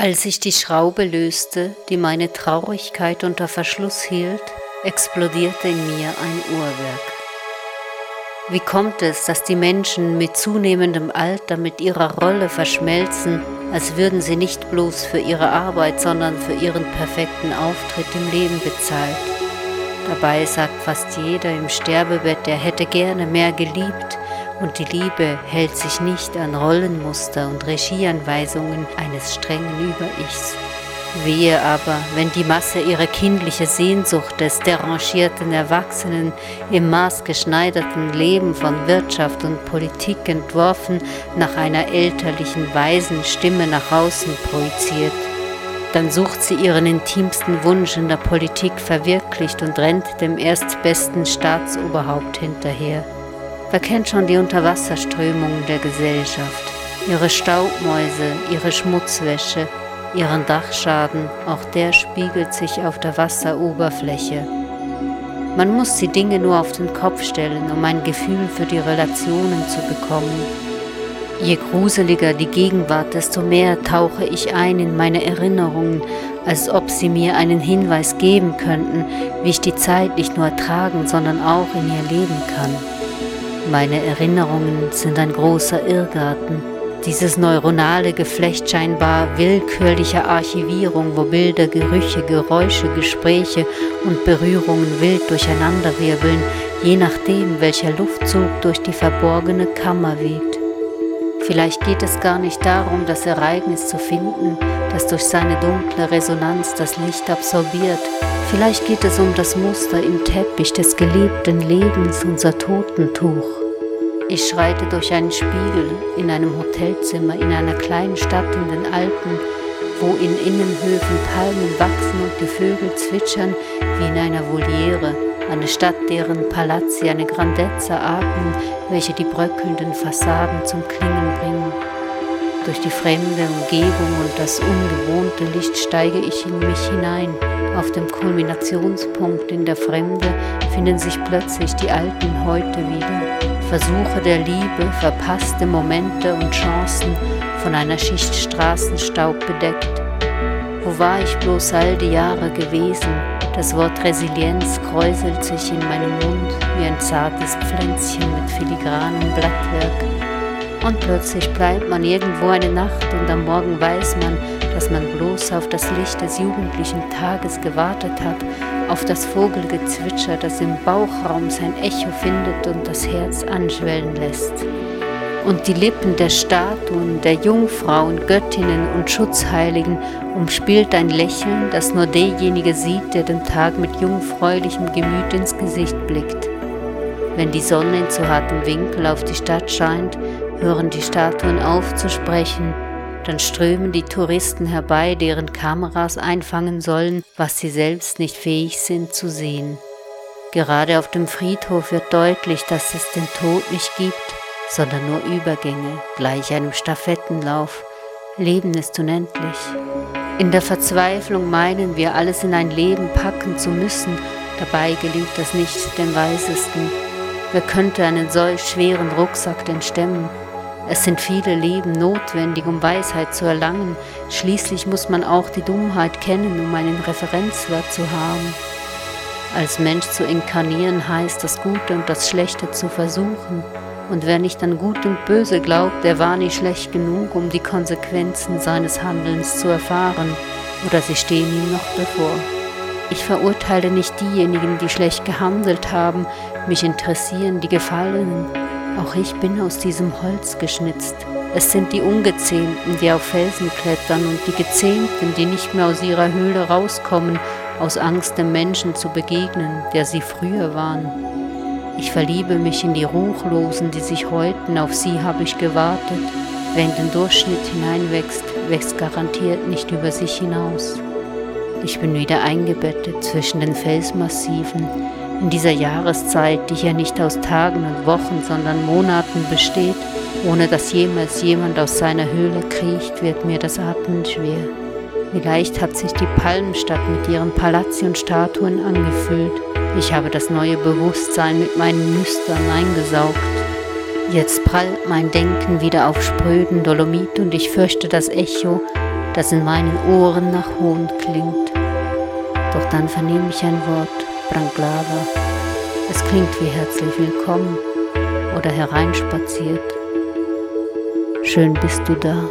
Als ich die Schraube löste, die meine Traurigkeit unter Verschluss hielt, explodierte in mir ein Uhrwerk. Wie kommt es, dass die Menschen mit zunehmendem Alter mit ihrer Rolle verschmelzen, als würden sie nicht bloß für ihre Arbeit, sondern für ihren perfekten Auftritt im Leben bezahlt? Dabei sagt fast jeder im Sterbebett, er hätte gerne mehr geliebt, und die Liebe hält sich nicht an Rollenmuster und Regieanweisungen eines strengen Über-Ichs. Wehe aber, wenn die Masse ihre kindliche Sehnsucht des derangierten Erwachsenen im maßgeschneiderten Leben von Wirtschaft und Politik entworfen nach einer elterlichen, weisen Stimme nach außen projiziert. Dann sucht sie ihren intimsten Wunsch in der Politik verwirklicht und rennt dem erstbesten Staatsoberhaupt hinterher. Wer kennt schon die Unterwasserströmungen der Gesellschaft? Ihre Staubmäuse, ihre Schmutzwäsche, ihren Dachschaden, auch der spiegelt sich auf der Wasseroberfläche. Man muss die Dinge nur auf den Kopf stellen, um ein Gefühl für die Relationen zu bekommen. Je gruseliger die Gegenwart, desto mehr tauche ich ein in meine Erinnerungen, als ob sie mir einen Hinweis geben könnten, wie ich die Zeit nicht nur ertragen, sondern auch in ihr leben kann. Meine Erinnerungen sind ein großer Irrgarten. Dieses neuronale Geflecht scheinbar willkürlicher Archivierung, wo Bilder, Gerüche, Geräusche, Gespräche und Berührungen wild durcheinanderwirbeln, je nachdem, welcher Luftzug durch die verborgene Kammer weht. Vielleicht geht es gar nicht darum, das Ereignis zu finden, das durch seine dunkle Resonanz das Licht absorbiert, Vielleicht geht es um das Muster im Teppich des gelebten Lebens, unser Totentuch. Ich schreite durch einen Spiegel in einem Hotelzimmer in einer kleinen Stadt in den Alpen, wo in Innenhöfen Palmen wachsen und die Vögel zwitschern wie in einer Voliere, eine Stadt, deren Palazzi eine Grandezza atmen, welche die bröckelnden Fassaden zum Klingen bringen. Durch die fremde Umgebung und das ungewohnte Licht steige ich in mich hinein. Auf dem Kulminationspunkt in der Fremde finden sich plötzlich die alten Heute wieder. Versuche der Liebe, verpasste Momente und Chancen von einer Schicht Straßenstaub bedeckt. Wo war ich bloß all die Jahre gewesen? Das Wort Resilienz kräuselt sich in meinem Mund wie ein zartes Pflänzchen mit filigranem Blattwerk. Und plötzlich bleibt man irgendwo eine Nacht und am Morgen weiß man, dass man bloß auf das Licht des jugendlichen Tages gewartet hat, auf das Vogelgezwitscher, das im Bauchraum sein Echo findet und das Herz anschwellen lässt. Und die Lippen der Statuen, der Jungfrauen, Göttinnen und Schutzheiligen umspielt ein Lächeln, das nur derjenige sieht, der den Tag mit jungfräulichem Gemüt ins Gesicht blickt. Wenn die Sonne in zu hartem Winkel auf die Stadt scheint, hören die Statuen auf zu sprechen, dann strömen die Touristen herbei, deren Kameras einfangen sollen, was sie selbst nicht fähig sind zu sehen. Gerade auf dem Friedhof wird deutlich, dass es den Tod nicht gibt, sondern nur Übergänge, gleich einem Stafettenlauf. Leben ist unendlich. In der Verzweiflung meinen wir, alles in ein Leben packen zu müssen, dabei gelingt das nicht dem Weisesten. Wer könnte einen solch schweren Rucksack denn stemmen? Es sind viele Leben notwendig, um Weisheit zu erlangen. Schließlich muss man auch die Dummheit kennen, um einen Referenzwert zu haben. Als Mensch zu inkarnieren heißt, das Gute und das Schlechte zu versuchen. Und wer nicht an Gut und Böse glaubt, der war nie schlecht genug, um die Konsequenzen seines Handelns zu erfahren. Oder sie stehen ihm noch bevor. Ich verurteile nicht diejenigen, die schlecht gehandelt haben, mich interessieren die Gefallenen. Auch ich bin aus diesem Holz geschnitzt. Es sind die Ungezähmten, die auf Felsen klettern und die Gezähmten, die nicht mehr aus ihrer Höhle rauskommen, aus Angst dem Menschen zu begegnen, der sie früher waren. Ich verliebe mich in die Ruchlosen, die sich häuten, auf sie habe ich gewartet. Wer in den Durchschnitt hineinwächst, wächst garantiert nicht über sich hinaus. Ich bin wieder eingebettet zwischen den Felsmassiven, in dieser Jahreszeit, die hier nicht aus Tagen und Wochen, sondern Monaten besteht, ohne dass jemals jemand aus seiner Höhle kriecht, wird mir das Atmen schwer. Vielleicht hat sich die Palmenstadt mit ihren Palazzi und Statuen angefüllt. Ich habe das neue Bewusstsein mit meinen Nüstern eingesaugt. Jetzt prallt mein Denken wieder auf spröden Dolomit und ich fürchte das Echo, das in meinen Ohren nach Hohn klingt. Doch dann vernehme ich ein Wort, Branglava. Es klingt wie herzlich willkommen oder hereinspaziert. Schön bist du da.